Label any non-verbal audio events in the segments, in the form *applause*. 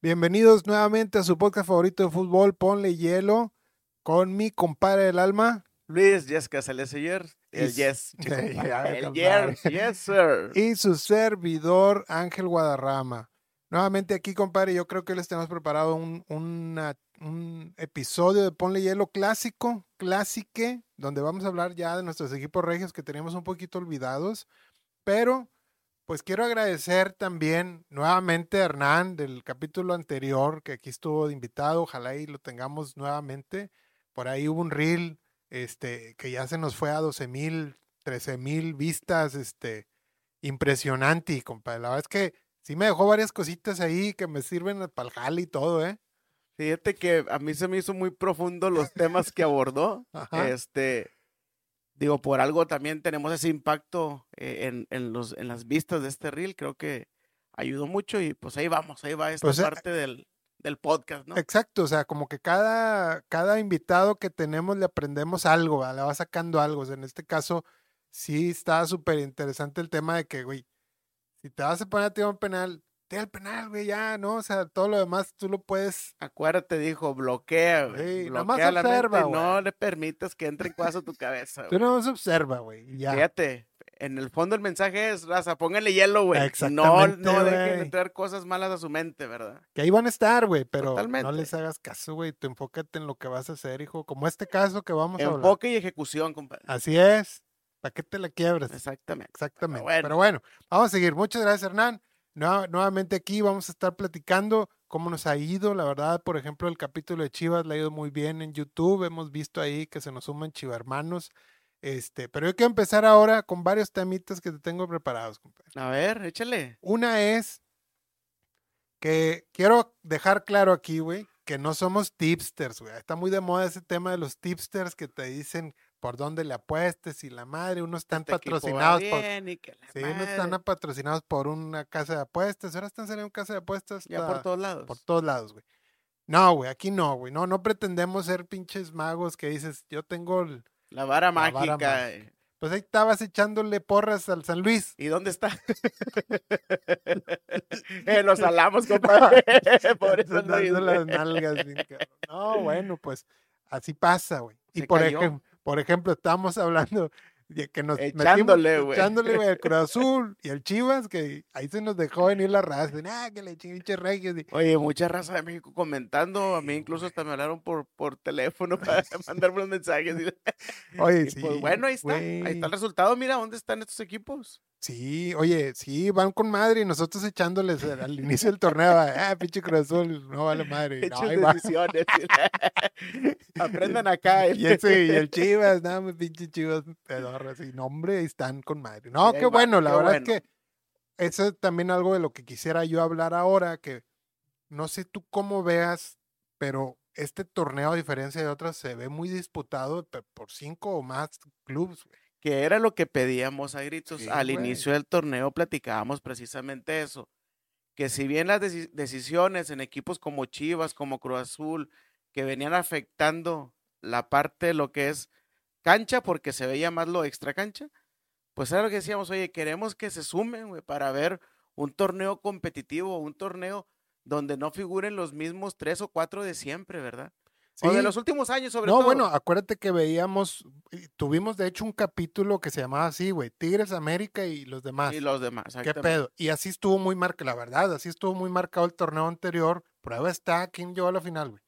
Bienvenidos nuevamente a su podcast favorito de fútbol, Ponle Hielo, con mi compadre del alma. Luis Jessica Salesier, el yes. *laughs* *laughs* el yes, yes, sir. Y su servidor, Ángel Guadarrama. Nuevamente aquí, compadre, yo creo que les tenemos preparado un, una- un episodio de Ponle Hielo clásico, clásique, donde vamos a hablar ya de nuestros equipos regios que teníamos un poquito olvidados. Pero, pues quiero agradecer también nuevamente a Hernán del capítulo anterior, que aquí estuvo de invitado, ojalá y lo tengamos nuevamente. Por ahí hubo un reel, este, que ya se nos fue a 12 mil, 13 mil vistas, este, impresionante, compadre. La verdad es que sí me dejó varias cositas ahí que me sirven para el jale y todo, ¿eh? Fíjate que a mí se me hizo muy profundo los temas que *laughs* abordó. Ajá. Este, digo, por algo también tenemos ese impacto eh, en, en los, en las vistas de este reel. Creo que ayudó mucho y pues ahí vamos, ahí va esta Pues, eh, parte del, del podcast, ¿no? Exacto, o sea, como que cada, cada invitado que tenemos le aprendemos algo, ¿va? le va sacando algo. O sea, en este caso, sí está súper interesante el tema de que, güey, si te vas a poner a tirar un penal, tira el penal, güey, ya, ¿no? O sea, todo lo demás tú lo puedes. Acuérdate, dijo, bloquea, güey. Sí, bloquea la mente observa, y no le permitas que entre cosas a tu cabeza. Tú güey. no se observa, güey, ya. Fíjate, en el fondo el mensaje es, raza, póngale hielo, güey. No, Exactamente, no dejen entrar cosas malas a su mente, ¿verdad? Que ahí van a estar, güey, pero no les hagas caso, güey. Tú enfócate en lo que vas a hacer, hijo. Como este caso que vamos a hablar. Enfoque y ejecución, compadre. Así es. ¿Para qué te la quiebres? Exactamente. Exactamente. bueno. Pero bueno, vamos a seguir. Muchas gracias, Hernán. Nueva- nuevamente aquí vamos a estar platicando cómo nos ha ido. La verdad, por ejemplo, el capítulo de Chivas le ha ido muy bien en YouTube. Hemos visto ahí que se nos suman chivarmanos. Este, pero yo quiero empezar ahora con varios temitas que te tengo preparados, compadre. A ver, échale. Una es que quiero dejar claro aquí, güey, que no somos tipsters, güey. Está muy de moda ese tema de los tipsters que te dicen por dónde le apuestes y la madre. Unos están Este patrocinados por. Sí, unos están patrocinados por una casa de apuestas. Ahora están saliendo casa de apuestas. Ya por todos lados. por todos lados, güey. No, güey, aquí no, güey. No, no pretendemos ser pinches magos que dices, yo tengo. el-". La vara La vara mágica. eh. Pues ahí estabas echándole porras al San Luis. ¿Y dónde está? *laughs* eh, los salamos, compadre. *laughs* *laughs* Por eso las nalgas. No, bueno, pues así pasa, güey. Y Se por, cayó. Por ejemplo, estamos hablando de que nos Echándole, güey. echándole, güey, al Cruz *laughs* Azul y al Chivas, que ahí se nos dejó venir la raza. Ah, que le chinche regios. y- Oye, mucha raza de México comentando. A mí incluso hasta me hablaron por, por teléfono *laughs* para mandarme unos mensajes. y- Oye, *laughs* y sí. pues bueno, ahí está. Ahí está el resultado. Mira, ¿dónde están estos equipos? Sí, oye, sí, van con madre y nosotros echándoles al *laughs* inicio del torneo, ah, pinche Cruz no vale madre. No, ahí va. decisiones. *laughs* Aprendan acá. Y, ese, y el *laughs* Chivas, nada más pinche Chivas pedorras y no, hombre, están con madre. No, qué va, bueno, la qué verdad bueno. es que eso es también algo de lo que quisiera yo hablar ahora, que no sé tú cómo veas, pero este torneo, a diferencia de otras, se ve muy disputado por cinco o más clubes. güey. Que era lo que pedíamos a gritos. Sí, Al güey. inicio del torneo platicábamos precisamente eso, que si bien las deci- decisiones en equipos como Chivas, como Cruz Azul, que venían afectando la parte de lo que es cancha, porque se veía más lo extra cancha, pues era lo que decíamos, oye, queremos que se sumen, güey, para ver un torneo competitivo, un torneo donde no figuren los mismos tres o cuatro de siempre, ¿verdad? O de Sí, los últimos años, sobre no, todo. bueno, acuérdate que veíamos, tuvimos de hecho un capítulo que se llamaba así, güey, Tigres América y los demás. y los demás. ¿Qué pedo? Y así estuvo muy marcado, la verdad, así estuvo muy marcado el torneo anterior. Prueba está, ¿quién llegó a la final, güey?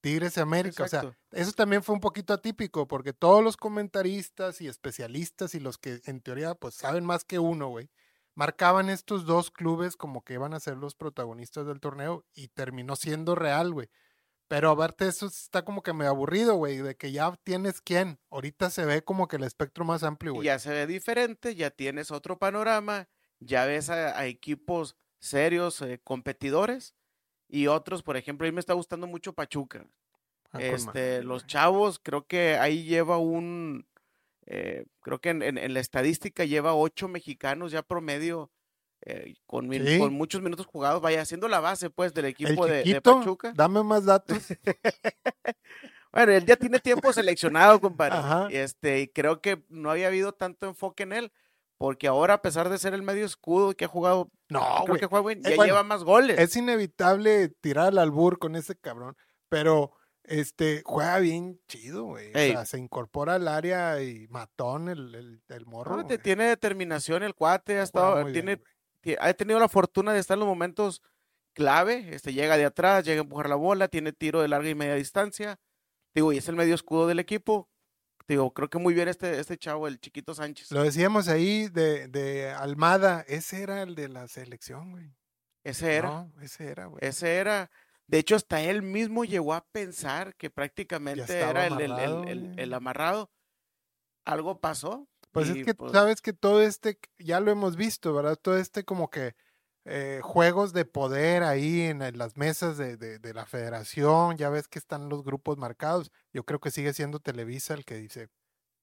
Tigres América. O sea, Exacto. eso también fue un poquito atípico, porque todos los comentaristas y especialistas y los que en teoría pues saben más que uno, güey, marcaban estos dos clubes como que iban a ser los protagonistas del torneo y terminó siendo real, güey. Pero aparte eso está como que me aburrido, güey, de que ya tienes quién. Ahorita se ve como que el espectro más amplio, güey. ya se ve diferente, ya tienes otro panorama, ya ves a, a equipos serios, eh, competidores, y otros, por ejemplo, a mí me está gustando mucho Pachuca. Ah, Este, los chavos, creo que ahí lleva un, eh, creo que en, en- en la estadística lleva ocho mexicanos ya promedio, eh, con, min- Sí. con muchos minutos jugados, vaya haciendo la base pues del El equipo de, de Pachuca. dame más datos. *laughs* Bueno, él ya tiene tiempo seleccionado, compadre. Ajá. Este, y creo que no había habido tanto enfoque en él Porque ahora, a pesar de ser el medio escudo que ha jugado, No, creo que juega bien, ya bueno, lleva más goles. Es inevitable tirar al albur con ese cabrón, pero este juega bien chido, güey. O sea, se incorpora al área y matón el, el, el morro. No, tiene determinación el cuate, ha, estado, bien, tiene, ha tenido la fortuna de estar en los momentos clave. Este, llega de atrás, llega a empujar la bola, tiene tiro de larga y media distancia. Digo, y es el medio escudo del equipo. Digo, creo que muy bien este, este chavo, el chiquito Sánchez. Lo decíamos ahí de, de Almada, ese era el de la selección, güey. Ese era. No, ese era, güey. Ese era. De hecho, hasta él mismo llegó a pensar que prácticamente era el, el- el- amarrado, el- güey. el amarrado. Algo pasó. Pues y, es que pues, sabes que todo este, ya lo hemos visto, ¿verdad? Todo este como que eh, juegos de poder ahí en, en las mesas de, de- de la federación, ya ves que están los grupos marcados. Yo creo que sigue siendo Televisa el que dice,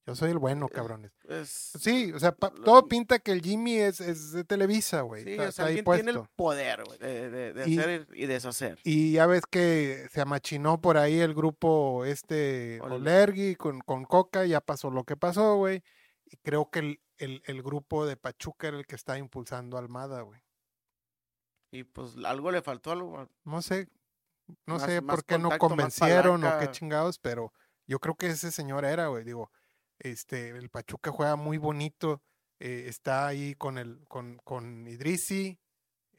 yo soy el bueno, cabrones. pues, Sí, o sea, pa- lo- todo pinta que el Jimmy es, es de Televisa, güey. sí, está, o sea, ahí tiene el poder güey, de, de- de Y- hacer y deshacer. Y ya ves que se amachinó por ahí el grupo este Ol- Olergui con, con Coca, ya pasó lo que pasó, güey. Y creo que el, el, el grupo de Pachuca era el que está impulsando a Almada, güey. Y pues algo le faltó, algo. No sé, no Más- sé más por qué no contacto, convencieron o qué chingados, pero yo creo que ese señor era, güey. Digo, este, el Pachuca juega muy bonito, eh, está ahí con el, con, con Idrisi,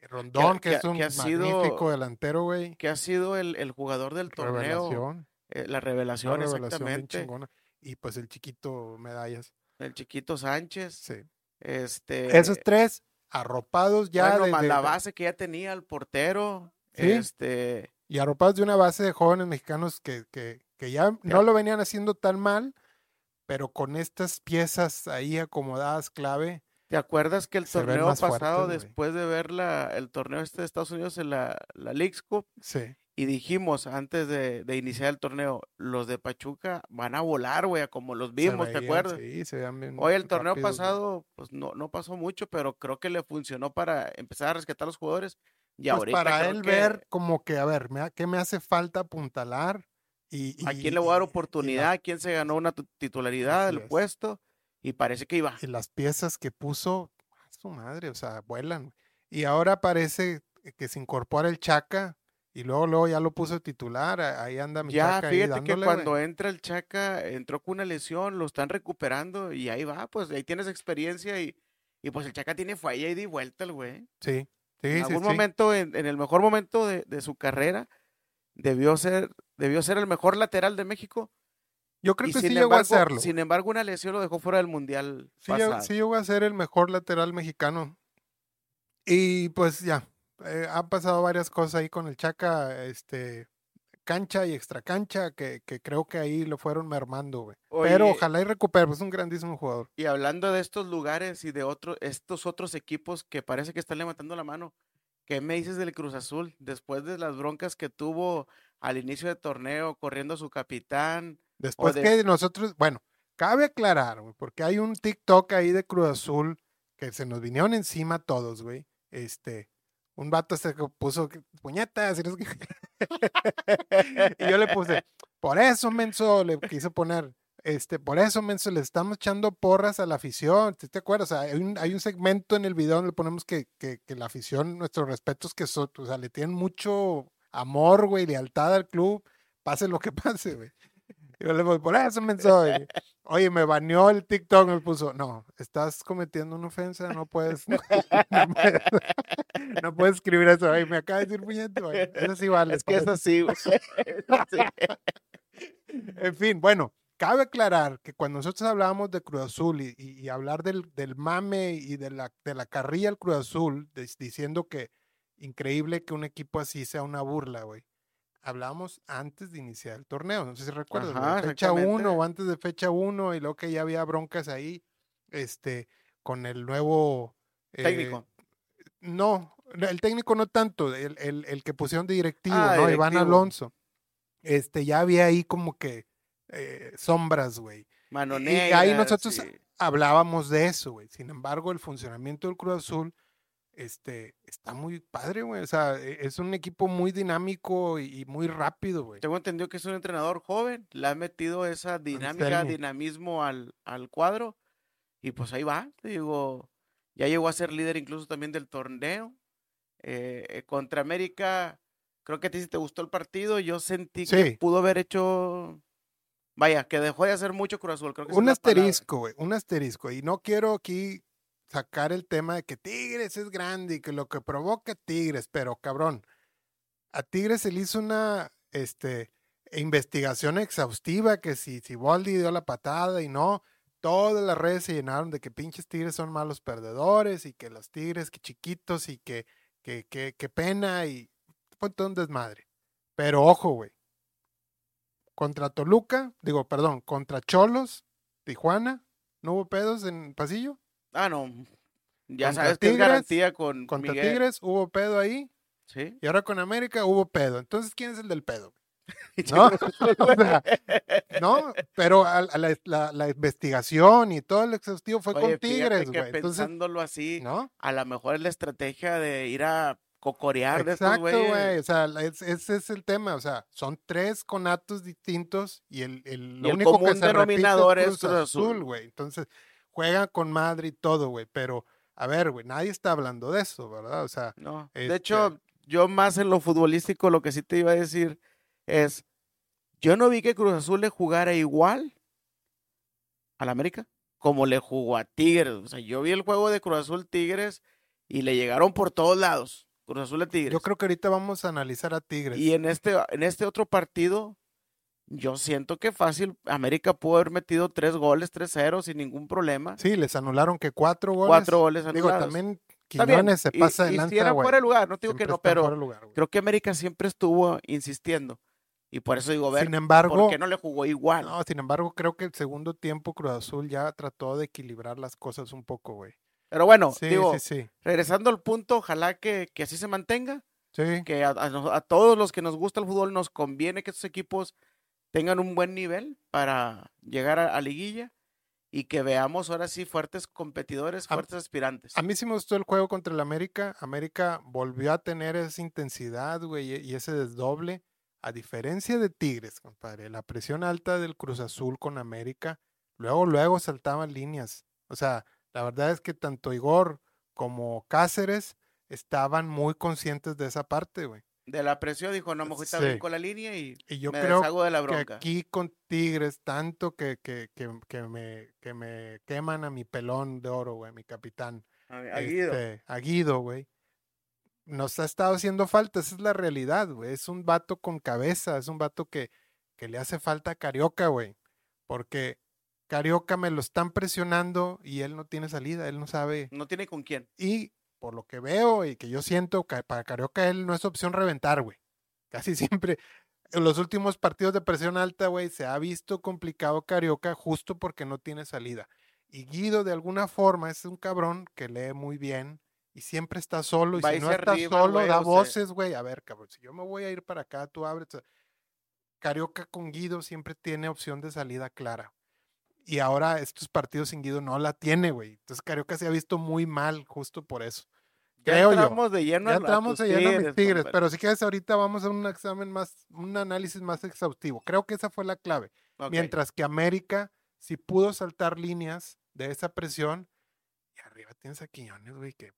Rondón, que, que- es un que ha sido- magnífico delantero, güey. Que ha sido el, el jugador del torneo. Revelación, eh, la revelación, revelación bien exactamente. chingona. Y pues el chiquito medallas. El chiquito Sánchez. Sí. Este. Esos tres arropados ya bueno, de- más de- la base que ya tenía el portero. Sí. Este. y arropados de una base de jóvenes mexicanos que, que, que ya no lo venían haciendo tan mal, pero con estas piezas ahí acomodadas clave, ¿Te acuerdas que el torneo pasado, después de ver la, el torneo este de Estados Unidos en la, la Leagues Cup, sí. Y dijimos antes de, de iniciar el torneo, los de Pachuca van a volar, güey, como los vimos, ¿te acuerdas? Sí, se veían bien Hoy el torneo pasado, pues no, no pasó mucho, pero creo que le funcionó para empezar a rescatar a los jugadores. Y Pues ahorita para él que ver como que, a ver, me ¿qué me hace falta apuntalar? Y, a quién le voy a dar la- oportunidad, a quién se ganó una tu- titularidad del es. puesto, y parece que iba. y las piezas que puso, a su madre, o sea, vuelan. Y ahora parece que se incorpora el Chaca y luego, luego ya lo puso titular, ahí anda mi Ya, Chaca ahí fíjate que dándole, cuando entra el Chaca, entró con una lesión, lo están recuperando y ahí va, pues ahí tienes experiencia y, y pues el Chaca tiene falla y di vuelta el güey. Sí, sí, En algún sí. momento, en, en el mejor momento de, de su carrera, debió ser, debió ser el mejor lateral de México. Yo creo y que sí sin llegó a embargo, hacerlo. sin embargo, una lesión lo dejó fuera del mundial Sí, pasado. sí llegó a ser el mejor lateral mexicano. Y pues ya, eh, han pasado varias cosas ahí con el Chaca, este, cancha y extra cancha, que, que creo que ahí lo fueron mermando, güey. Pero ojalá y recupere, pues, es un grandísimo jugador. Y hablando de estos lugares y de otros, estos otros equipos que parece que están levantando la mano, ¿qué me dices del Cruz Azul? Después de las broncas que tuvo al inicio del torneo, corriendo a su capitán. Después de- que nosotros, bueno, cabe aclarar, güey, porque hay un TikTok ahí de Cruz Azul que se nos vinieron encima todos, güey. Este, un vato se puso puñetas y, no sé. *laughs* Y yo le puse, por eso, menso, le quise poner, este, por eso, menso, le estamos echando porras a la afición. ¿sí ¿Te acuerdas? O sea, hay un, hay un segmento en el video donde le ponemos que, que, la afición, nuestros respetos, que son, o sea, le tienen mucho amor, güey, lealtad al club, pase lo que *laughs* pase, güey. Y yo le puse, por eso, menso. y, Oye, me baneó el TikTok, me puso, no, estás cometiendo una ofensa, no puedes, no, *laughs* no puedes escribir eso. Ay, me acaba de decir puñete, güey. *laughs* Eso sí vale. Es que es para- así, güey. *laughs* Es así. En fin, bueno, cabe aclarar que cuando nosotros hablábamos de Cruz Azul y, y- y hablar del, del mame y de la, de la carrilla al Cruz Azul, diciendo que increíble que un equipo así sea una burla, güey. Hablábamos antes de iniciar el torneo, no sé si recuerdas, Ajá, fecha 1 exactamente. o antes de fecha 1 y luego que ya había broncas ahí, este, con el nuevo... eh, Técnico. no, el técnico no tanto, el, el- el que pusieron de directivo, Ah, ¿no? Iván. Alonso. Este, ya había ahí como que eh, sombras, güey. Mano Y ahí nosotros sí. hablábamos de eso, güey. Sin embargo, el funcionamiento del Cruz Azul, este, está muy padre, güey. O sea, e- es un equipo muy dinámico y, muy rápido, güey. Tengo entendido que es un entrenador joven, le ha metido esa dinámica, dinamismo al, al cuadro y pues ahí va, te digo, Ya llegó a ser líder incluso también del torneo. Eh, eh, contra América, creo que a ti sí te gustó el partido. Yo sentí que pudo haber hecho. Vaya, que dejó de hacer mucho Cruz Azul. Creo que Un asterisco, güey, un asterisco. Y no quiero aquí sacar el tema de que Tigres es grande y que lo que provoca Tigres, pero cabrón, a Tigres se le hizo una este, investigación exhaustiva que si Siboldi dio la patada y no, todas las redes se llenaron de que pinches Tigres son malos perdedores y que los Tigres que chiquitos y que, que, que, que pena y fue todo un desmadre. Pero ojo, güey. Contra Toluca, digo, perdón, contra Cholos, Tijuana, ¿no hubo pedos en pasillo? Ah, no. Ya Contra sabes que es garantía con Contra Miguel. Tigres hubo pedo ahí Sí. y ahora con América hubo pedo. Entonces, ¿quién es el del pedo? *laughs* ¿No? *laughs* O sea, *laughs* no, pero a- a la, la- la investigación y todo el exhaustivo fue Oye, con Tigres, que güey. Pensándolo así, ¿no? a lo mejor es la estrategia de ir a cocorear de Exacto, güey. O sea, es- ese es el tema. O sea, son tres conatos distintos y el, el, lo Y el único que común se repite denominador es Cruz Azul. Azul, güey. Entonces, juegan con madre y todo, güey. Pero, a ver, güey, nadie está hablando de eso, ¿verdad? O sea, No. Este- De hecho, yo más en lo futbolístico, lo que sí te iba a decir es, yo no vi que Cruz Azul le jugara igual al América como le jugó a Tigres. O sea, yo vi el juego de Cruz Azul Tigres y le llegaron por todos lados. Cruz Azul a Tigres. yo creo que ahorita vamos a analizar a Tigres. Y en este, en este otro partido, yo siento que fácil, América pudo haber metido tres goles, 3-0 sin ningún problema. Sí, les anularon que cuatro goles. Cuatro goles Digo, anulados. también Está bien, Quiñones se y- pasa de y, si era güey. fuera de lugar, no digo Siempre que no, pero de lugar, creo que América siempre estuvo insistiendo. Y por eso digo, ver, Sin embargo, ¿por qué no le jugó igual? no, sin embargo, creo que el segundo tiempo Cruz Azul ya trató de equilibrar las cosas un poco, güey. Pero bueno, Sí, digo, sí, sí. regresando al punto, ojalá que, que así se mantenga, Sí, que a, a nos- a todos los que nos gusta el fútbol nos conviene que estos equipos tengan un buen nivel para llegar a, a liguilla y que veamos ahora sí fuertes competidores, fuertes aspirantes. A mí sí me gustó el juego contra el América. América volvió a tener esa intensidad, güey, y ese desdoble. A diferencia de Tigres, compadre, la presión alta del Cruz Azul con América, luego, luego saltaban líneas. O sea, la verdad es que tanto Igor como Cáceres estaban muy conscientes de esa parte, güey. De la presión dijo, no, mejor Sí. brinco la línea y Y yo me creo deshago de la que bronca. aquí con Tigres, tanto que, que, que, que me, que me queman a mi pelón de oro, güey, mi capitán. A, a Guido. este, a Guido, güey. Nos ha estado haciendo falta, esa es la realidad, güey. Es un vato con cabeza, es un vato que, que le hace falta a Carioca, güey. Porque Carioca me lo están presionando y él no tiene salida, él no sabe. No tiene con quién. Y por lo que veo y que yo siento, para Carioca él no es opción reventar, güey. Casi *laughs* siempre, en los últimos partidos de presión alta, güey, se ha visto complicado Carioca justo porque no tiene salida. Y Guido, de alguna forma, es un cabrón que lee muy bien y siempre está solo. Y Va si no se está arrima, solo, da voces, güey. A ver, cabrón, si yo me voy a ir para acá, tú abres. Carioca con Guido siempre tiene opción de salida clara. Y ahora estos partidos sin Guido no la tiene, güey. Entonces Carioca se ha visto muy mal justo por eso. Ya Creo yo. entramos de lleno Ya a- a entramos tus allá en mis Tigres, pero si quieres ahorita vamos a un examen más, un análisis más exhaustivo. Creo que esa fue la clave. Mientras que América sí pudo saltar líneas de esa presión. Y arriba tienes a Quiñones, güey, que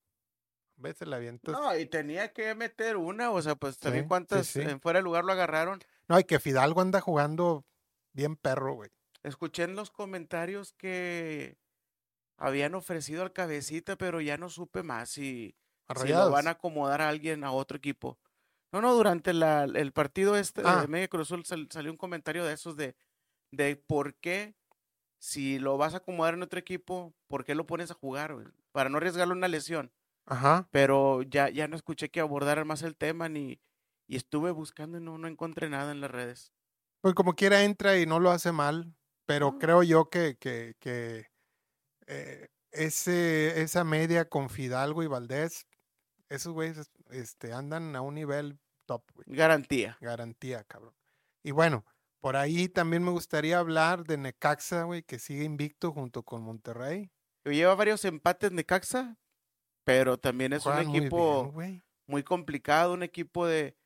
a veces la avientas. No, No, y tenía que meter una, o sea, pues también Sí, cuántas sí. en fuera de lugar lo agarraron. y que Fidalgo anda jugando bien perro, güey. Escuché en los comentarios que habían ofrecido al cabecita, pero ya no supe más si, si lo van a acomodar a alguien a otro equipo. No, no, durante la- el partido este Ah. de Media Cruz sal- salió un comentario de esos de, de por qué, si lo vas a acomodar en otro equipo, ¿por qué lo pones a jugar? güey? Para no arriesgarle una lesión. Ajá. Pero ya, ya no escuché que abordaran más el tema ni y estuve buscando y no, no encontré nada en las redes. Pues como quiera entra y no lo hace mal, pero creo yo que, que, que eh, ese, esa media con Fidalgo y Valdés, esos güeyes este, andan a un nivel top, güey. Garantía. Garantía, cabrón. Y bueno, por ahí también me gustaría hablar de Necaxa, güey, que sigue invicto junto con Monterrey. Lleva varios empates Necaxa, pero también es un muy equipo bien, muy complicado, un equipo de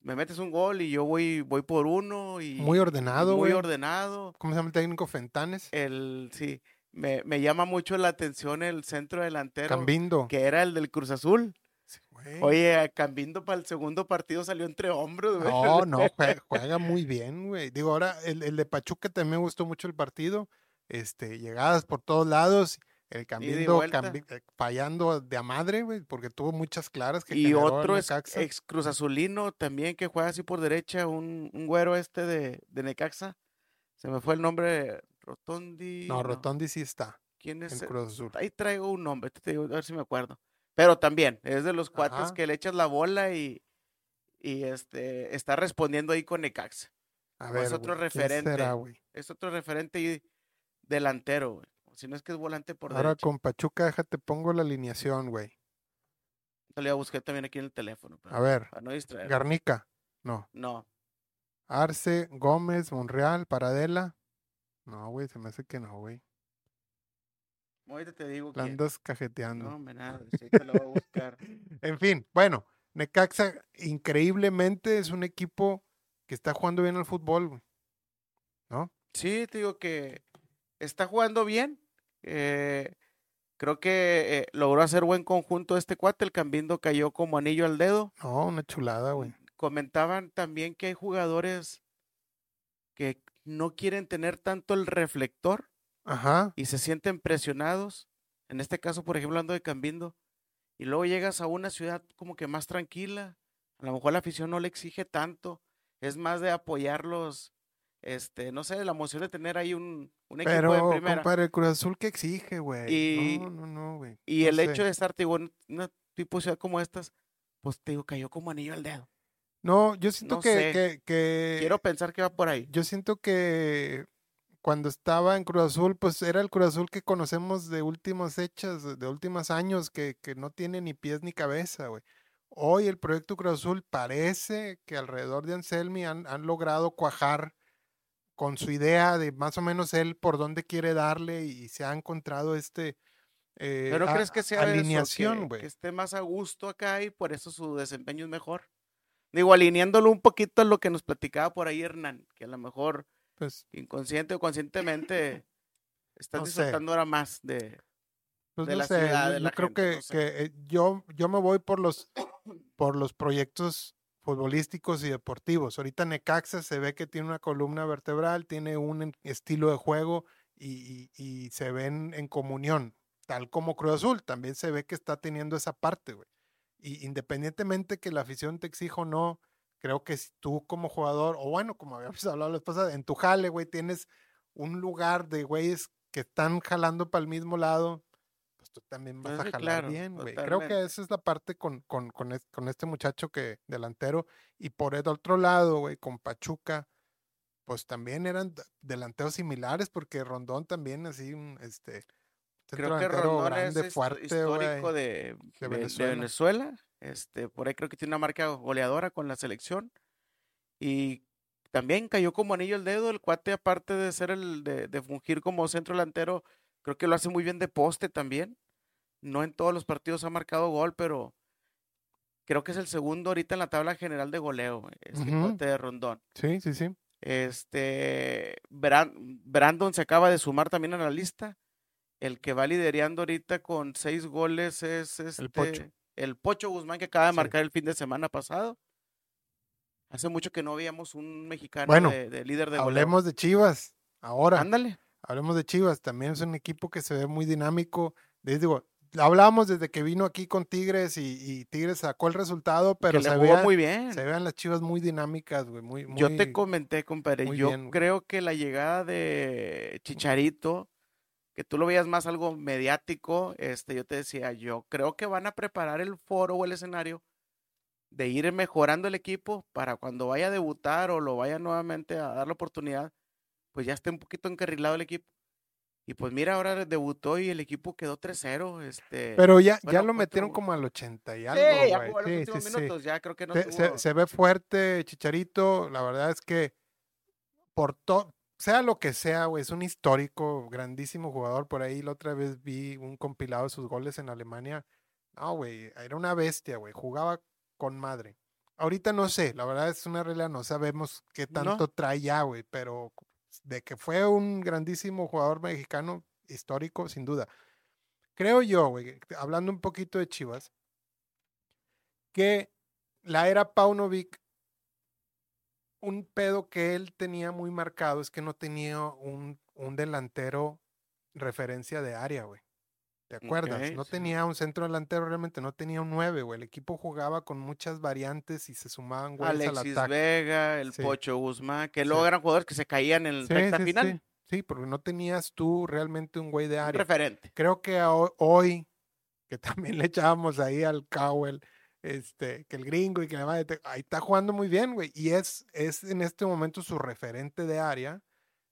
me metes un gol y yo voy voy por uno y Muy ordenado, muy ordenado. ¿Cómo se llama el técnico? Fentanes. El sí, me, me llama mucho la atención el centro delantero, Cambindo. que era el del Cruz Azul. Sí. Oye, Cambindo para el segundo partido salió entre hombros, güey. No, no, *laughs* jue- juega, muy bien, güey. Digo, ahora el, el de Pachuca también me gustó mucho el partido. Este, llegadas por todos lados. El Cambindo vuelta. cambi- eh, fallando de a madre, güey, porque tuvo muchas claras que Y otro es ex Cruz Azulino también que juega así por derecha, un, un güero este de, de Necaxa. Se me fue el nombre, Rotondi. No, Rotondi sí está ¿Quién es? en el- Cruz Azul. Ahí traigo un nombre, te digo, a ver si me acuerdo. Pero también, es de los cuates que le echas la bola y, y este está respondiendo ahí con Necaxa. A es ver, otro güey, ¿quién referente. será? Es otro referente y delantero, güey. Si no es que es volante por Ahora derecha. con Pachuca, déjate, pongo la alineación, güey. Lo voy a buscar también aquí en el teléfono. pero A ver, Para no distraer. Garnica, no. No. Arce, Gómez, Monreal, Paradela. No, güey, se me hace que no, güey. Ahorita te digo La que. andas cajeteando. No, hombre, nada, sí te lo voy a buscar. *laughs* En fin, bueno, Necaxa increíblemente es un equipo que está jugando bien al fútbol, güey. ¿No? Sí, te digo que está jugando bien. Eh, creo que eh, logró hacer buen conjunto este cuate. El Cambindo cayó como anillo al dedo. No, una chulada, güey. Comentaban también que hay jugadores que no quieren tener tanto el reflector Ajá. y se sienten presionados. En este caso, por ejemplo, hablando de Cambindo. Y luego llegas a una ciudad como que más tranquila. A lo mejor la afición no le exige tanto. Es más de apoyarlos. Este, no sé, la emoción de tener ahí un, un equipo de Pero, primera. compadre, el Cruz Azul que exige, güey. No, no, no, güey. Y No el sé. hecho de estar, digo, en una tipo ciudad como estas, pues te digo, cayó como anillo al dedo. No, yo siento no que, sé. que, que- Quiero pensar que va por ahí. yo siento que cuando estaba en Cruz Azul, pues era el Cruz Azul que conocemos de últimas hechas, de últimos años, que, que no tiene ni pies ni cabeza, güey. Hoy el proyecto Cruz Azul parece que alrededor de Anselmi han, han logrado cuajar con su idea de más o menos él por dónde quiere darle y se ha encontrado este eh, ¿Pero a- crees que sea alineación, que- güey. que esté más a gusto acá y por eso su desempeño es mejor? Digo, alineándolo un poquito a lo que nos platicaba por ahí Hernán, que a lo mejor Pues, inconsciente o conscientemente estás No sé. disfrutando ahora más de... pues de no la sé, ciudad, yo- de yo la creo gente, que, no sé. que, eh, yo, yo me voy por los por los proyectos futbolísticos y deportivos. Ahorita Necaxa se ve que tiene una columna vertebral, tiene un estilo de juego y, se ven en comunión, tal como Cruz Azul, también se ve que está teniendo esa parte, güey. Y independientemente que la afición te exija o no, creo que si tú como jugador, o bueno, como habíamos *laughs* hablado la pasada, en tu jale, güey, tienes un lugar de güeyes que están jalando para el mismo lado, tú también vas a jalar claro, bien, güey. Creo que esa es la parte con, con, con, es- con este muchacho que delantero. Y por el otro lado, güey, con Pachuca, pues también eran delanteros similares, porque Rondón también así, un, este, Creo que Rondón grande, es fuerte, histórico de, de de- de Venezuela. Venezuela. Este, por ahí creo que tiene una marca goleadora con la selección. Y también cayó como anillo al dedo. El cuate, aparte de ser el de, de fungir como centro delantero, creo que lo hace muy bien de poste también. No en todos los partidos ha marcado gol, pero creo que es el segundo ahorita en la tabla general de goleo, este Ujú. cuate de Rondón. Sí, sí, sí. Este Bran- Brandon se acaba de sumar también a la lista. El que va liderando ahorita con seis goles es este, El Pocho. el Pocho Guzmán que acaba de Sí. marcar el fin de semana pasado. Hace mucho que no veíamos un mexicano Bueno, de, de líder de goleo. Hablemos de Chivas. Ahora, Ándale. hablemos de Chivas. También es un equipo que se ve muy dinámico. Les digo, hablábamos desde que vino aquí con Tigres y, y Tigres sacó el resultado, pero que se, vean, muy bien. se vean las Chivas muy dinámicas, güey. Muy, Yo te comenté, compadre, yo bien, güey. creo que la llegada de Chicharito, que tú lo veías más algo mediático, este, yo te decía, yo creo que van a preparar el foro o el escenario de ir mejorando el equipo para cuando vaya a debutar o lo vaya nuevamente a dar la oportunidad, pues ya esté un poquito encarrilado el equipo. Y pues mira, ahora debutó y el equipo quedó 3-0. Este, Pero ya, ya lo metieron como al 80 y sí, algo, ya jugó los Sí, últimos sí, minutos, ya creo que no Se, se- tuvo- se ve fuerte, Chicharito. La verdad es que por todo, sea lo que sea, güey, es un histórico, grandísimo jugador. Por ahí la otra vez vi un compilado de sus goles en Alemania. No, güey, era una bestia, güey. Jugaba con madre. Ahorita no sé, la verdad es una realidad, no sabemos qué No. tanto trae ya, güey, pero de que fue un grandísimo jugador mexicano, histórico, sin duda. Creo yo, güey, hablando un poquito de Chivas, que la era Paunovic, un pedo que él tenía muy marcado es que no tenía un, un delantero referencia de área, güey. ¿Te acuerdas? No sí. tenía un centro delantero, realmente no tenía un 9, güey. El equipo jugaba con muchas variantes y se sumaban güeyes al Alexis ataque. Vega, el Sí. Pocho Guzmán, que Sí. luego eran jugadores que se caían en Sí, recta sí, final. sí. Sí, porque no tenías tú realmente un güey de Un área. referente. Creo que hoy, que *laughs* también le echábamos ahí al Cowell, este, que el gringo y que además ahí está jugando muy bien, güey. Y es, es en este momento su referente de área,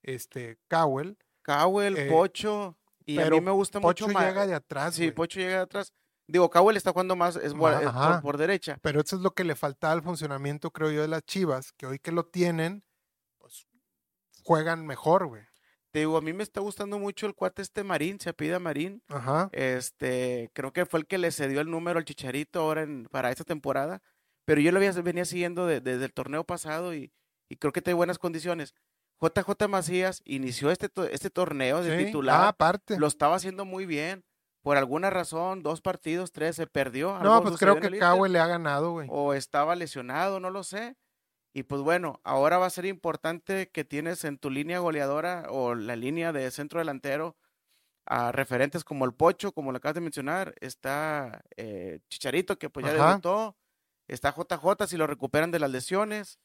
este, Cowell. Cowell, Eh, Pocho, y a mí me gusta Pocho mucho más. llega de atrás, Sí. Pocho llega de atrás. Digo, Cowell está jugando más, es, por- derecha. Pero eso es lo que le faltaba al funcionamiento, creo yo, de las Chivas, que hoy que lo tienen, pues juegan mejor, güey. Te digo, a mí me está gustando mucho el cuate este Marín, se apida Marín. Ajá. Este, creo que fue el que le cedió el número al Chicharito ahora en, para esta temporada. Pero yo lo había- venía siguiendo de- desde el torneo pasado y, y creo que tiene buenas condiciones. JJ Macías inició este, to- este torneo de Sí. Ah, titular. aparte. Lo estaba haciendo muy bien. Por alguna razón, dos partidos, tres, se perdió. No, pues creo que Cowell le ha ganado, güey. O estaba lesionado, no lo sé. Y pues bueno, ahora va a ser importante que tienes en tu línea goleadora o la línea de centro delantero a referentes como el Pocho, como lo acabas de mencionar. Está eh, Chicharito, que pues ya Ajá. debutó. Está JJ si lo recuperan de las lesiones.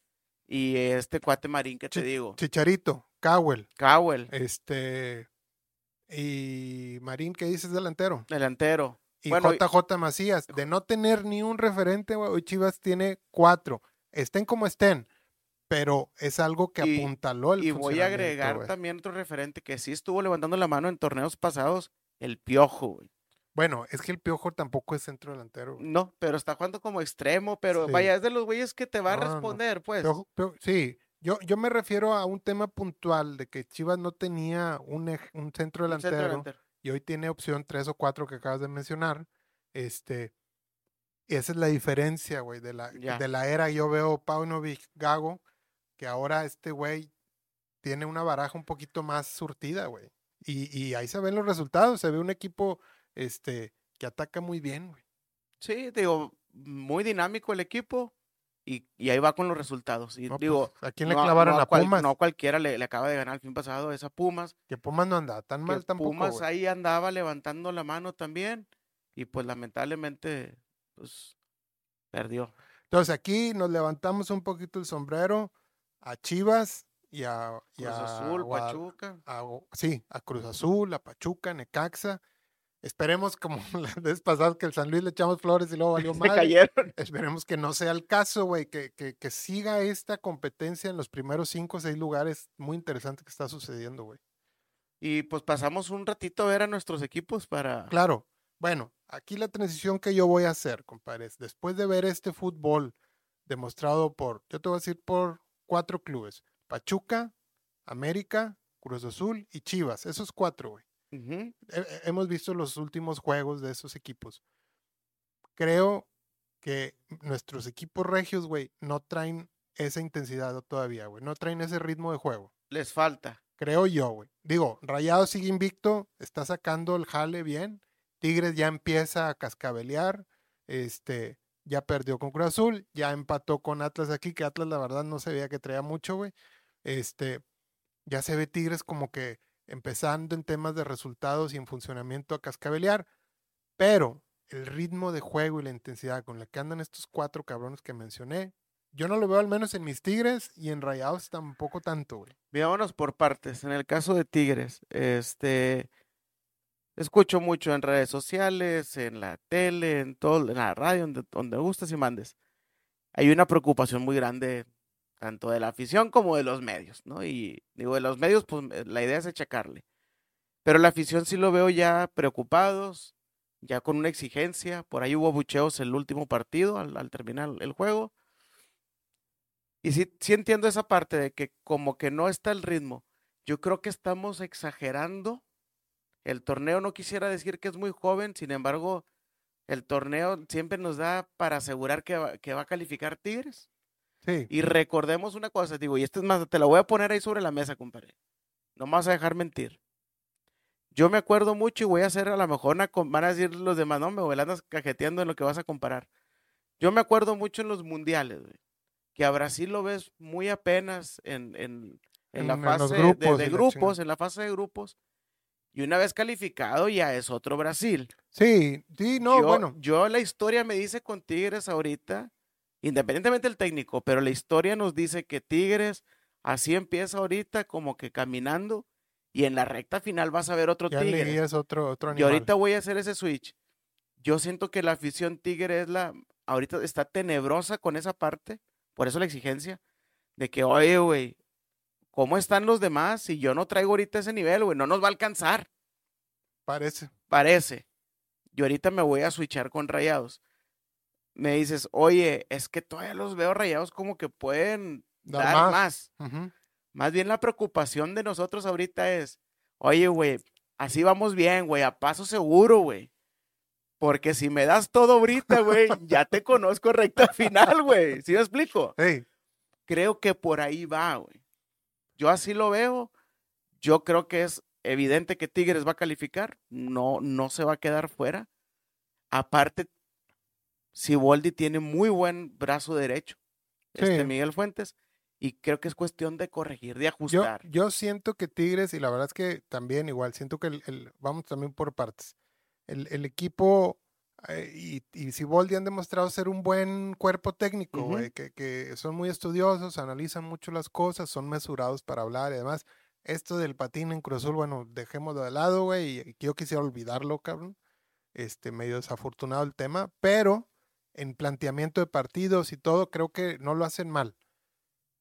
Y este cuate Marín que te digo. Chicharito, Cowell, Cowell, este y Marín, ¿qué dices delantero? delantero. Y Bueno, JJ Macías, de no tener ni un referente, hoy Chivas tiene cuatro. Estén como estén, pero es algo que Y- apuntaló el Y voy a agregar también otro referente que sí estuvo levantando la mano en torneos pasados, el Piojo, güey. Bueno, es que el Piojo tampoco es centro delantero. güey. No, pero está jugando como extremo, pero Sí. vaya, es de los güeyes que te va a no. responder, pues. Piojo- sí, yo, yo me refiero a un tema puntual de que Chivas no tenía un, un centro Un centro delantero. delantero. y hoy tiene opción tres o cuatro que acabas de mencionar. Este, y esa es la diferencia, güey, de la, de la era. Yo veo Paunovic Gago, que ahora este güey tiene una baraja un poquito más surtida, güey. Y, y ahí se ven los resultados, se ve un equipo este, que ataca muy bien, güey. Sí, digo, muy dinámico el equipo y, y ahí va con los resultados. Y No, pues, digo, ¿A quién le no clavaron no a cual- Pumas? no cualquiera le, le acaba de ganar el fin pasado esa Pumas. Que Pumas no anda tan mal tampoco, Pumas ahí andaba levantando la mano también y pues lamentablemente, pues, perdió. Entonces aquí nos levantamos un poquito el sombrero a Chivas y a, y Cruz a Azul, Guada- Pachuca. a- sí, a Cruz Azul, a Pachuca, Necaxa. Esperemos, como *laughs* la vez pasada que el San Luis le echamos flores y luego valió *laughs* mal. cayeron. Esperemos que no sea el caso, güey, que, que, que siga esta competencia en los primeros cinco o seis lugares. Muy interesante que está sucediendo, güey. Y pues pasamos un ratito a ver a nuestros equipos para... Claro, bueno, aquí la transición que yo voy a hacer, compadres, después de ver este fútbol demostrado por, yo te voy a decir por cuatro clubes, Pachuca, América, Cruz Azul y Chivas, esos cuatro, güey. Hemos visto los últimos juegos de esos equipos. Creo que nuestros equipos regios, güey, no traen esa intensidad todavía, güey. No traen ese ritmo de juego. Les falta. Creo yo, güey. Digo, Rayado sigue invicto, está sacando el jale bien. Tigres ya empieza a cascabelear. Este, ya perdió con Cruz Azul, ya empató con Atlas aquí, que Atlas la verdad no se veía que traía mucho, güey. Este, ya se ve Tigres como que empezando en temas de resultados y en funcionamiento a cascabelear, pero el ritmo de juego y la intensidad con la que andan estos cuatro cabrones que mencioné, yo no lo veo al menos en mis Tigres y en Rayados tampoco tanto, güey. Vámonos por partes. En el caso de Tigres, este escucho mucho en redes sociales, en la tele, en todo, en la radio, donde, donde gustas y mandes. Hay una preocupación muy grande, tanto de la afición como de los medios, ¿no? Y digo, de los medios, pues eh, la idea es achacarle. Pero la afición sí lo veo ya preocupados, ya con una exigencia. Por ahí hubo bucheos el último partido, al, al terminar el juego. Y sí, sí entiendo esa parte de que como que no está el ritmo. Yo creo que estamos exagerando. El torneo no quisiera decir que es muy joven, sin embargo, el torneo siempre nos da para asegurar que va, que va a calificar Tigres. Sí. Y recordemos una cosa, digo, y esto es más, te la voy a poner ahí sobre la mesa, compadre. No me vas a dejar mentir. Yo me acuerdo mucho y voy a hacer a lo mejor una, van a decir los demás, no, me voy andas cajeteando en lo que vas a comparar. Yo me acuerdo mucho en los mundiales, güey, que a Brasil lo ves muy apenas en, en, en la fase de, de grupos, en la fase de grupos. Y una vez calificado ya es otro Brasil. Sí, sí, no, bueno. Yo la historia me dice con Tigres ahorita, independientemente del técnico, pero la historia nos dice que Tigres así empieza ahorita como que caminando y en la recta final vas a ver otro ya Tigres. otro, otro Y ahorita voy a hacer ese switch. Yo siento que la afición Tigre es la, ahorita está tenebrosa con esa parte, por eso la exigencia de que, oye, güey, ¿cómo están los demás? Si yo no traigo ahorita ese nivel, güey, no nos va a alcanzar. Parece. Parece. Yo ahorita me voy a switchar con rayados. Me dices, oye, es que todavía los veo rayados como que pueden dar, más. Más bien la preocupación de nosotros ahorita es, oye, güey, así vamos bien, güey, a paso seguro, güey. Porque si me das todo ahorita, güey, *laughs* ya te conozco recta final, güey. ¿Sí me explico? Creo que por ahí va, güey. Yo así lo veo. Yo creo que es evidente que Tigres va a calificar. No, no se va a quedar fuera. Aparte, Siboldi tiene muy buen brazo derecho. Este Miguel Fuentes. Y creo que es cuestión de corregir, de ajustar. Yo, siento que Tigres, y la verdad es que también igual, siento que el, vamos también por partes. El, equipo eh, y, y Siboldi han demostrado ser un buen cuerpo técnico, que, que, son muy estudiosos, analizan mucho las cosas, son mesurados para hablar y además. Esto del patín en Cruzul, bueno, dejémoslo de lado, güey, y yo quisiera olvidarlo, cabrón. Este, medio desafortunado el tema, pero en planteamiento de partidos y todo, creo que no lo hacen mal.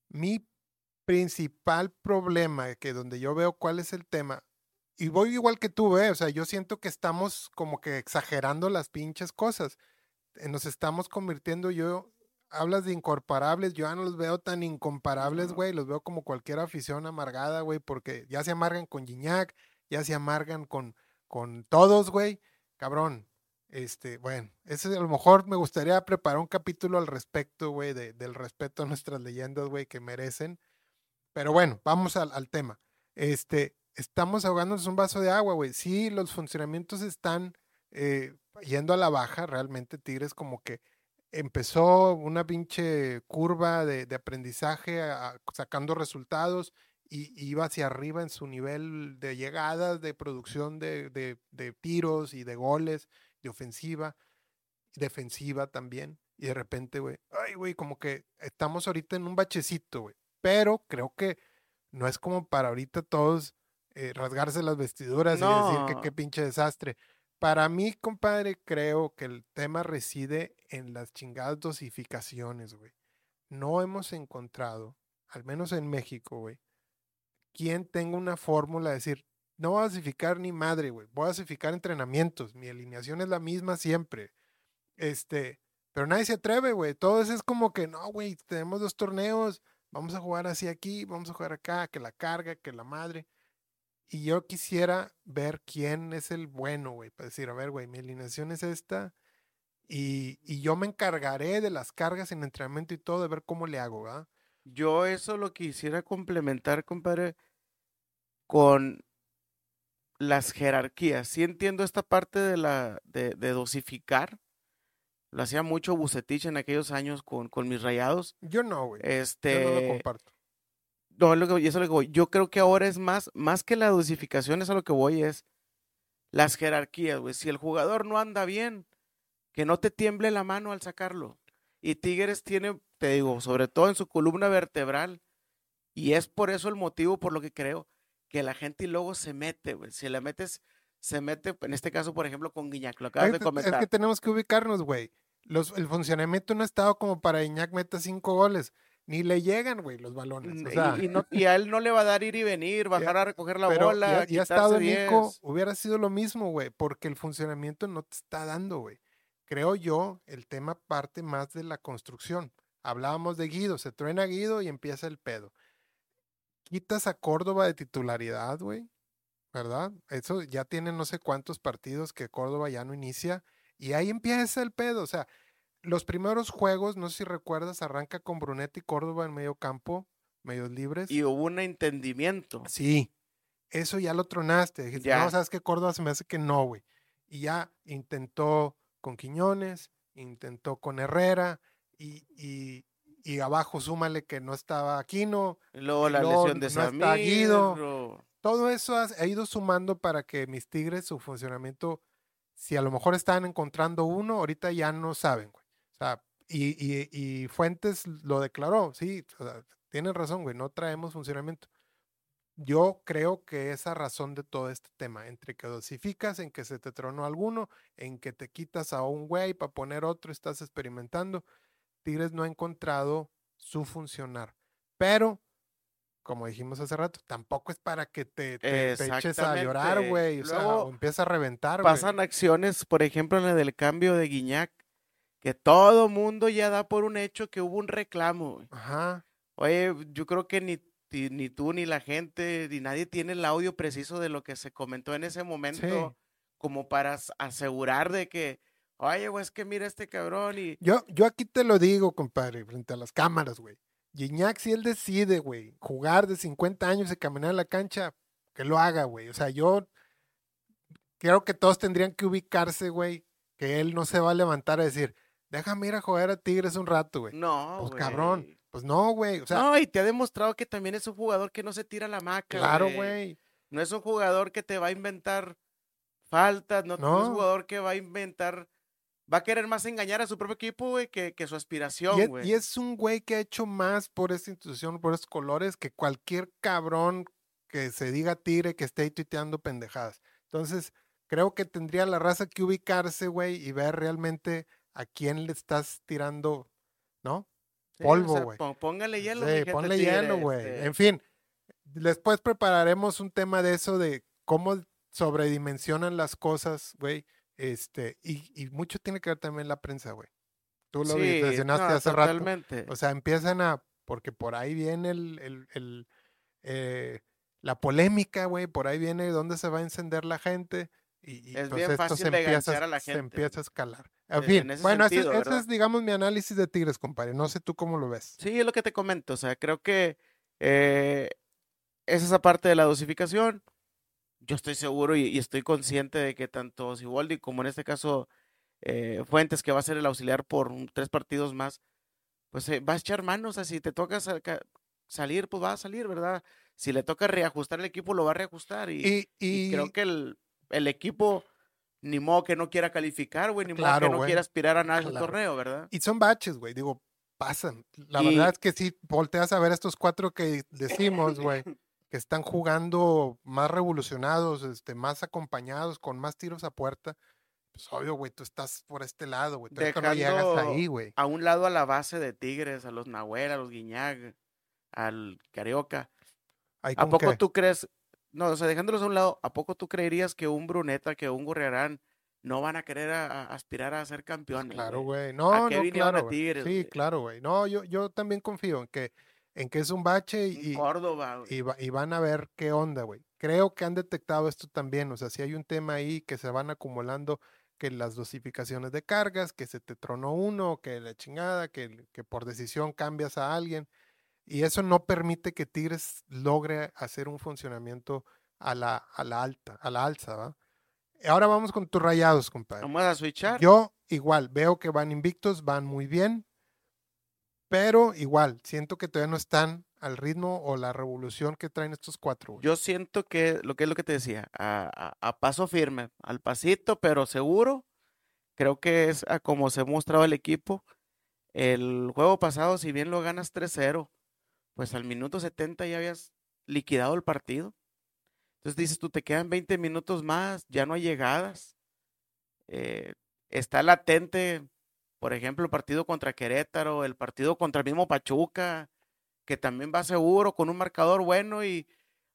Mi principal problema, que donde yo veo cuál es el tema, y voy igual que tú, ¿eh? o sea, yo siento que estamos como que exagerando las pinches cosas. Eh, nos estamos convirtiendo, yo, hablas de incomparables, yo ya no los veo tan incomparables, güey, los veo como cualquier afición amargada, güey, porque ya se amargan con Gignac, ya se amargan con, con todos, güey, cabrón. Este, bueno, ese a lo mejor me gustaría preparar un capítulo al respecto, güey, de, del respeto a nuestras leyendas, güey, que merecen. Pero bueno, vamos al, tema. Este, estamos ahogándonos un vaso de agua, güey. Sí, los funcionamientos están eh, yendo a la baja, realmente Tigres como que empezó una pinche curva de, de aprendizaje sacando resultados y, iba hacia arriba en su nivel de llegadas, de producción de, de, de tiros y de goles, de ofensiva, defensiva también. Y de repente, güey, ay, güey, como que estamos ahorita en un bachecito, güey. Pero creo que no es como para ahorita todos eh, rasgarse las vestiduras y decir que qué pinche desastre. Para mí, compadre, creo que el tema reside en las chingadas dosificaciones, güey. No hemos encontrado, al menos en México, güey, quien tenga una fórmula de decir, no voy a dosificar ni madre, güey. Voy a dosificar entrenamientos. Mi alineación es la misma siempre. Este, pero nadie se atreve, güey. Todo eso es como que, no, güey, tenemos dos torneos. Vamos a jugar así aquí, vamos a jugar acá, que la carga, que la madre. Y yo quisiera ver quién es el bueno, güey, para decir, a ver, güey, mi alineación es esta. Y, y, yo me encargaré de las cargas en entrenamiento y todo, de ver cómo le hago, ¿verdad? Yo eso lo quisiera complementar, compadre, con las jerarquías. Sí entiendo esta parte de la de, de dosificar. Lo hacía mucho Bucetich en aquellos años con, con mis rayados. Yo no, güey. Este, yo no lo comparto. No, es lo que, eso es lo que voy. Yo creo que ahora es más, más que la dosificación, es a lo que voy, es las jerarquías, güey. Si el jugador no anda bien, que no te tiemble la mano al sacarlo. Y Tigres tiene, te digo, sobre todo en su columna vertebral, y es por eso el motivo por lo que creo que la gente luego se mete, güey. Si le metes, se mete, en este caso, por ejemplo, con Guiñac, lo acabas de comentar. Es que tenemos que ubicarnos, güey. el funcionamiento no ha estado como para Guiñac meta cinco goles ni le llegan, güey, los balones. y, a él no le va a dar ir y venir, bajar a recoger la bola. Y ha estado Nico, hubiera sido lo mismo, güey, porque el funcionamiento no te está dando, güey. Creo yo, el tema parte más de la construcción. Hablábamos de Guido, se truena Guido y empieza el pedo. Quitas a Córdoba de titularidad, güey, ¿verdad? Eso ya tiene no sé cuántos partidos que Córdoba ya no inicia y ahí empieza el pedo, o sea, los primeros juegos, no sé si recuerdas, arranca con Brunetti y Córdoba en medio campo, medios libres. Y hubo un entendimiento. Sí. eso ya lo tronaste. Dijiste, Ya. no, sabes que Córdoba se me hace que no, güey. Y ya intentó con Quiñones, intentó con Herrera y, y, y abajo súmale que no estaba Aquino. Luego la luego lesión de no está Guido. Samir. Todo eso ha, ha ido sumando para que mis Tigres, su funcionamiento, si a lo mejor estaban encontrando uno, ahorita ya no saben, güey. O sea, y, y- y Fuentes lo declaró, sí, o sea, tienen razón, güey, no traemos funcionamiento. Yo creo que esa razón de todo este tema, entre que dosificas, en que se te tronó alguno, en que te quitas a un güey para poner otro, estás experimentando, Tigres no ha encontrado su funcionar. Pero, como dijimos hace rato, tampoco es para que te, te- te eches a llorar, güey. O sea, o empieza a reventar. Pasan acciones, por ejemplo, en la del cambio de Guiñac, que todo mundo ya da por un hecho que hubo un reclamo. Ajá. Oye, yo creo que ni, tú, ni la gente, ni nadie tiene el audio preciso de lo que se comentó en ese momento, como para as- asegurar de que, oye, güey, es que mira este cabrón y... Yo, yo aquí te lo digo, compadre, frente a las cámaras, güey. Gignac, si él decide, güey, jugar de 50 años y caminar en la cancha, que lo haga, güey. O sea, yo creo que todos tendrían que ubicarse, güey, que él no se va a levantar a decir, déjame ir a jugar a Tigres un rato, güey. No, Pues güey. cabrón, pues no, güey. O sea, no, y te ha demostrado que también es un jugador que no se tira la maca. claro, güey. No es un jugador que te va a inventar faltas, no, no es No. un jugador que va a inventar, va a querer más engañar a su propio equipo, güey, que, que su aspiración, güey. y es un güey que ha hecho más por esta institución, por esos colores, que cualquier cabrón que se diga tire, que esté ahí tuiteando pendejadas. Entonces, creo que tendría la raza que ubicarse, güey, y ver realmente a quién le estás tirando, ¿no? Sí, polvo, o sea, güey. póngale hielo. Sí, ponle tigre, hielo, güey. este, En fin, después prepararemos un tema de eso, de cómo sobredimensionan las cosas, güey. Este, y, y mucho tiene que ver también la prensa, güey. Tú lo sí, mencionaste no, hace rato. O sea, empiezan a, porque por ahí viene el, el- el, eh, la polémica, güey, por ahí viene dónde se va a encender la gente. Y, y, Es pues, bien esto fácil se de empieza, a la se gente, empieza a escalar. En En- fin, en ese bueno, sentido, ese, es, digamos, mi análisis de Tigres, compadre. No sé tú cómo lo ves. Sí, es lo que te comento. O sea, creo que eh, es esa parte de la dosificación. Yo estoy seguro y, y estoy consciente de que tanto Siboldi como en este caso eh, Fuentes, que va a ser el auxiliar por un- tres partidos más, pues eh, va a echar manos. O sea, si te toca salir, pues va a salir, ¿verdad? Si le toca reajustar el equipo, lo va a reajustar. Y, Y, creo que el, el equipo, ni modo que no quiera calificar, güey, ni modo que no güey. quiera aspirar a nada en el Claro. torneo, ¿verdad? y son baches, güey. Digo, pasan. La Y- verdad es que sí, volteas a ver estos cuatro que *laughs* decimos, güey, que están jugando más revolucionados, este, más acompañados, con más tiros a puerta. Pues obvio, güey, tú estás por este lado, güey. Tú no llegas ahí, güey. a un lado a la base de Tigres, a los Nahuel, a los Guiñag, al Carioca. ¿A poco qué. tú crees, no, o sea, dejándolos a un lado, ¿a poco tú creerías que un Bruneta, que un Gorriarán no van a querer a- a aspirar a ser campeones? Claro, güey? No, qué no, a claro, güey. Tigres, Sí, claro, güey. No, yo, yo también confío en que, en que es un bache y, Córdoba, güey. y, va- y van a ver qué onda, güey. Creo que han detectado esto también. O sea, si hay un tema ahí que se van acumulando, que las dosificaciones de cargas, que se te tronó uno, que la chingada, que, que por decisión cambias a alguien. Y eso no permite que Tigres logre hacer un funcionamiento a la, a la alta, a la alza, ¿va? Ahora vamos con tus rayados, compadre. Vamos a switchar. Yo igual veo que van invictos, van muy bien, pero igual siento que todavía no están al ritmo o la revolución que traen estos cuatro. Yo siento que, lo que es lo que te decía, a paso firme, al pasito, pero seguro, creo que es a como se ha mostrado el equipo. El juego pasado, si bien lo ganas 3-0, pues al minuto 70 ya habías liquidado el partido. Entonces dices tú, te quedan 20 minutos más, ya no hay llegadas. Eh, está latente, por ejemplo, el partido contra Querétaro, el partido contra el mismo Pachuca, que también va seguro con un marcador bueno y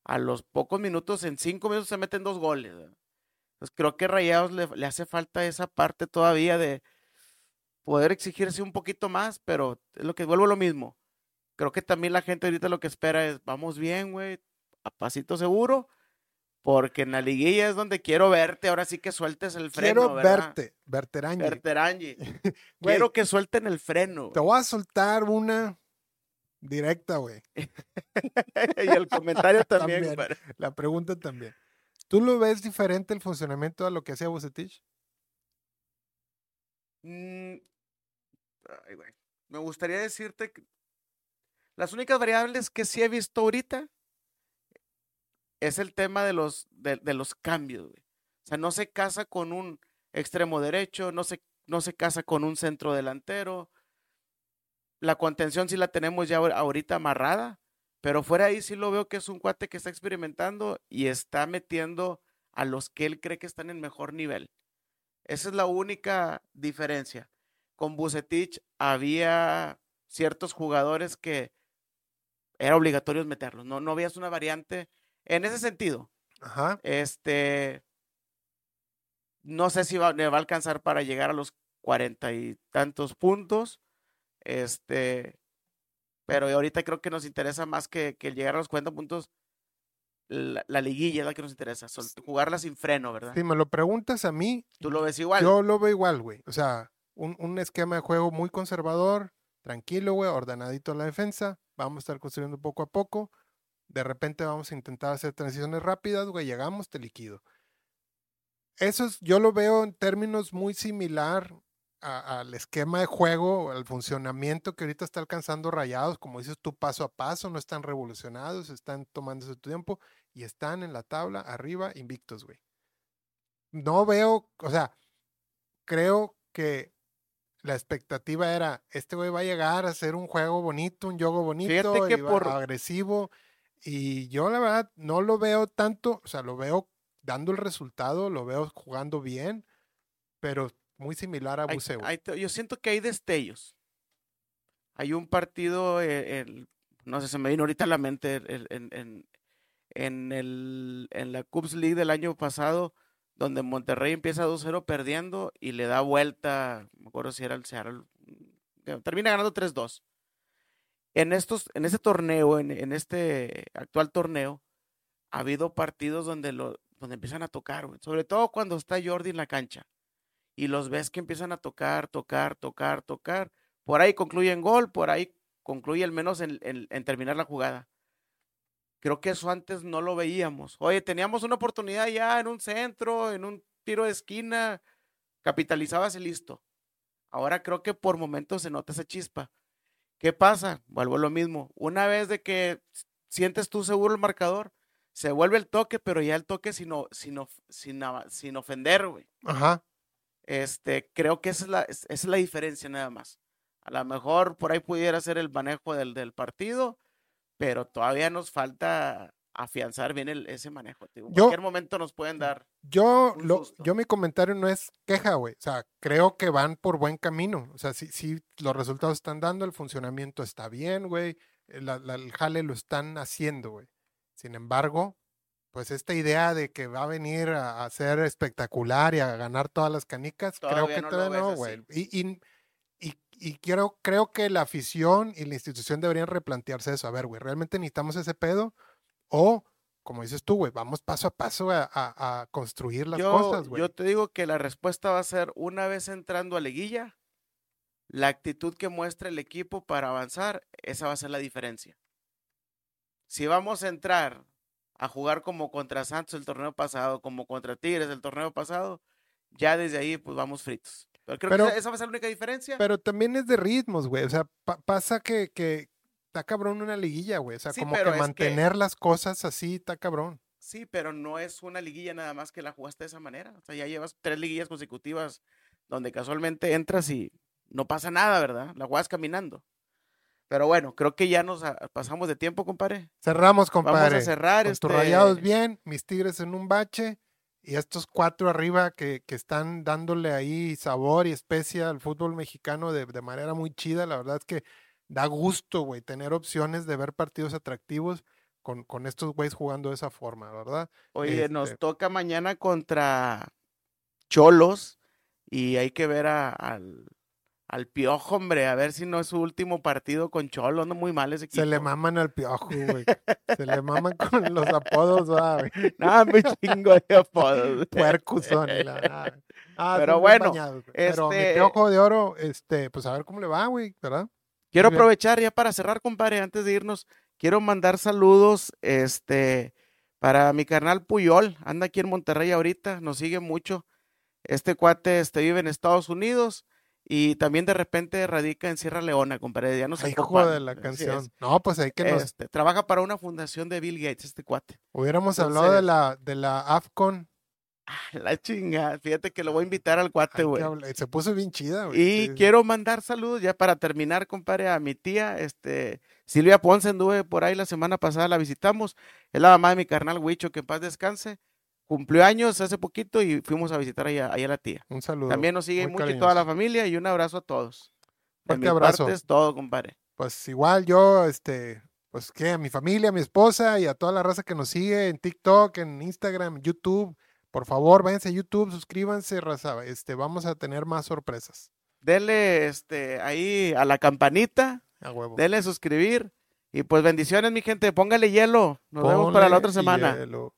a los pocos minutos, en cinco minutos se meten dos goles. Entonces creo que Rayados le, le hace falta esa parte todavía de poder exigirse un poquito más, pero es lo que vuelvo lo mismo. Creo que también la gente ahorita lo que espera es, vamos bien, güey, a pasito seguro, porque en la liguilla es donde quiero verte, ahora sí que sueltes el freno, Quiero ¿verdad? verte. Berterangi. *laughs* Quiero que suelten el freno. Te voy a soltar una Directa, güey. *laughs* y el comentario *laughs* también. La pregunta también. ¿Tú lo ves diferente el funcionamiento a lo que hacía Bucetich? Mm, ay, güey. Me gustaría decirte que las únicas variables que sí he visto ahorita es el tema de los, de, de los cambios, güey. O sea, no se casa con un extremo derecho, no se, no se casa con un centro delantero. La contención sí la tenemos ya ahor- ahorita amarrada, pero fuera ahí sí lo veo que es un cuate que está experimentando y está metiendo a los que él cree que están en mejor nivel. Esa es la única diferencia. Con Bucetich había ciertos jugadores que era obligatorio meterlos. No, no una variante en ese sentido. Ajá. Este, no sé si va, le va a alcanzar para llegar a los cuarenta y tantos puntos. Este, pero ahorita creo que nos interesa más que, que llegar a los 40 puntos. La, la liguilla es la que nos interesa. jugarla sin freno, ¿verdad? Si me lo preguntas a mí, Tú lo ves igual. yo lo veo igual, güey. O sea, un, un esquema de juego muy conservador, tranquilo, güey, ordenadito en la defensa. Vamos a estar construyendo poco a poco. De repente vamos a intentar hacer transiciones rápidas, güey. Llegamos, te liquido. Eso es, yo lo veo en términos muy similar al esquema de juego, al funcionamiento que ahorita está alcanzando rayados, como dices tú, paso a paso, no están revolucionados, están tomándose su tiempo y están en la tabla arriba invictos, güey. No veo, o sea, creo que la expectativa era, este güey va a llegar a hacer un juego bonito, un juego bonito, que y va- por- agresivo, y yo la verdad no lo veo tanto, o sea, lo veo dando el resultado, lo veo jugando bien, pero muy similar a Buceo. hay yo siento que hay destellos. Hay un partido, eh, el- no sé, se me vino ahorita a la mente el- en, en- el, en la Cubs League del año pasado, donde Monterrey empieza 2-0 perdiendo y le da vuelta, me acuerdo si era el Seattle, que termina ganando 3-2. En estos, en este torneo, en, en este actual torneo, ha habido partidos donde lo, donde empiezan a tocar, sobre todo cuando está Jordi en la cancha y los ves que empiezan a tocar, tocar, tocar, tocar. Por ahí concluyen gol, por ahí concluye al menos en, en- en terminar la jugada. Creo que eso antes no lo veíamos. Oye, teníamos una oportunidad ya en un centro, en un tiro de esquina, capitalizabas y listo. Ahora creo que por momentos se nota esa chispa. ¿Qué pasa? Vuelvo a lo mismo. Una vez de que sientes tú seguro el marcador, se vuelve el toque, pero ya el toque sin, sin, sin, ofender, güey. Ajá. Este, creo que esa es la, es- esa es la diferencia nada más. A lo mejor por ahí pudiera ser el manejo del, del partido, pero todavía nos falta afianzar bien el- ese manejo. digo, En Yo- cualquier momento nos pueden dar. Yo, lo, yo mi comentario no es queja, güey. O sea, creo que van por buen camino. O sea, sí, sí, los resultados están dando, el funcionamiento está bien, güey. eh, la- la- el jale lo están haciendo, güey. Sin embargo, pues esta idea de que va a venir a, a ser espectacular y a ganar todas las canicas, creo Todavía que no todavía no, güey. Y, y, y, y quiero, creo que la afición y la institución deberían replantearse eso. A ver, güey, ¿realmente necesitamos ese pedo? O, como dices tú, güey, vamos paso a paso a, a- a construir las Yo, cosas, güey. yo te digo que la respuesta va a ser una vez entrando a liguilla, la actitud que muestra el equipo para avanzar, esa va a ser la diferencia. Si vamos a entrar a jugar como contra Santos el torneo pasado, como contra Tigres el torneo pasado, ya desde ahí pues vamos fritos. Pero creo Pero- que esa, esa va a ser la única diferencia. Pero también es de ritmos, güey. O sea, pa- pasa que, que está cabrón una liguilla, güey. O sea, Sí, como que mantener las cosas así está cabrón. Sí, pero no es una liguilla nada más que la jugaste de esa manera. O sea, ya llevas tres liguillas consecutivas donde casualmente entras y no pasa nada, ¿verdad? La juegas caminando. Pero bueno, creo que ya nos ah, pasamos de tiempo, compadre. Cerramos, Vamos compadre. a cerrar Con este. tus rayados bien, mis tigres en un bache y estos cuatro arriba que, que están dándole ahí sabor y especia al fútbol mexicano de, de manera muy chida. La verdad es que da gusto, güey, tener opciones de ver partidos atractivos con, con estos güeyes jugando de esa forma, ¿verdad? Oye, nos este- toca mañana contra Cholos y hay que ver a- al, al Piojo, hombre, a ver si no es su último partido con Cholos. Anda muy mal ese equipo. Se le maman al piojo, güey. *laughs* Se le maman con los apodos, ¿verdad, güey. No, muy chingo de apodos. *laughs* y la verdad. Ah, Pero bueno, güey. Pero mi este- piojo de oro, este, pues a ver cómo le va, güey, ¿verdad? Quiero aprovechar ya para cerrar, compadre, antes de irnos, quiero mandar saludos, este, para mi carnal Puyol, anda aquí en Monterrey ahorita, nos sigue mucho. Este cuate, este, vive en Estados Unidos y también de repente radica en Sierra Leona, compadre, ya nos hijo de la canción. No, pues ahí que nos Este, trabaja para una fundación de Bill Gates, este cuate. hubiéramos hablado de la, de la AFCON. *laughs* La chinga, fíjate que lo voy a invitar al cuate, güey. Se puso bien chida, güey. Y sí. quiero mandar saludos ya para terminar, compadre, a mi tía, este, Silvia Ponce, anduve por ahí la semana pasada, la visitamos, es la mamá de mi carnal Huicho, que en paz descanse, cumplió años hace poquito y fuimos a visitar allá, allá a la tía. Un saludo. También nos sigue mucho y toda la cariñoso. familia y un abrazo a todos. De mi abrazo. parte es todo, compadre. Pues igual yo, este, pues que a mi familia, a mi esposa y a toda la raza que nos sigue en TikTok, en Instagram, YouTube, por favor, váyanse a YouTube, suscríbanse, raza. Este, vamos a tener más sorpresas. Dele, este, ahí a la campanita, A huevo. denle suscribir y pues bendiciones, mi gente, póngale hielo. Nos vemos para la otra semana. hielo.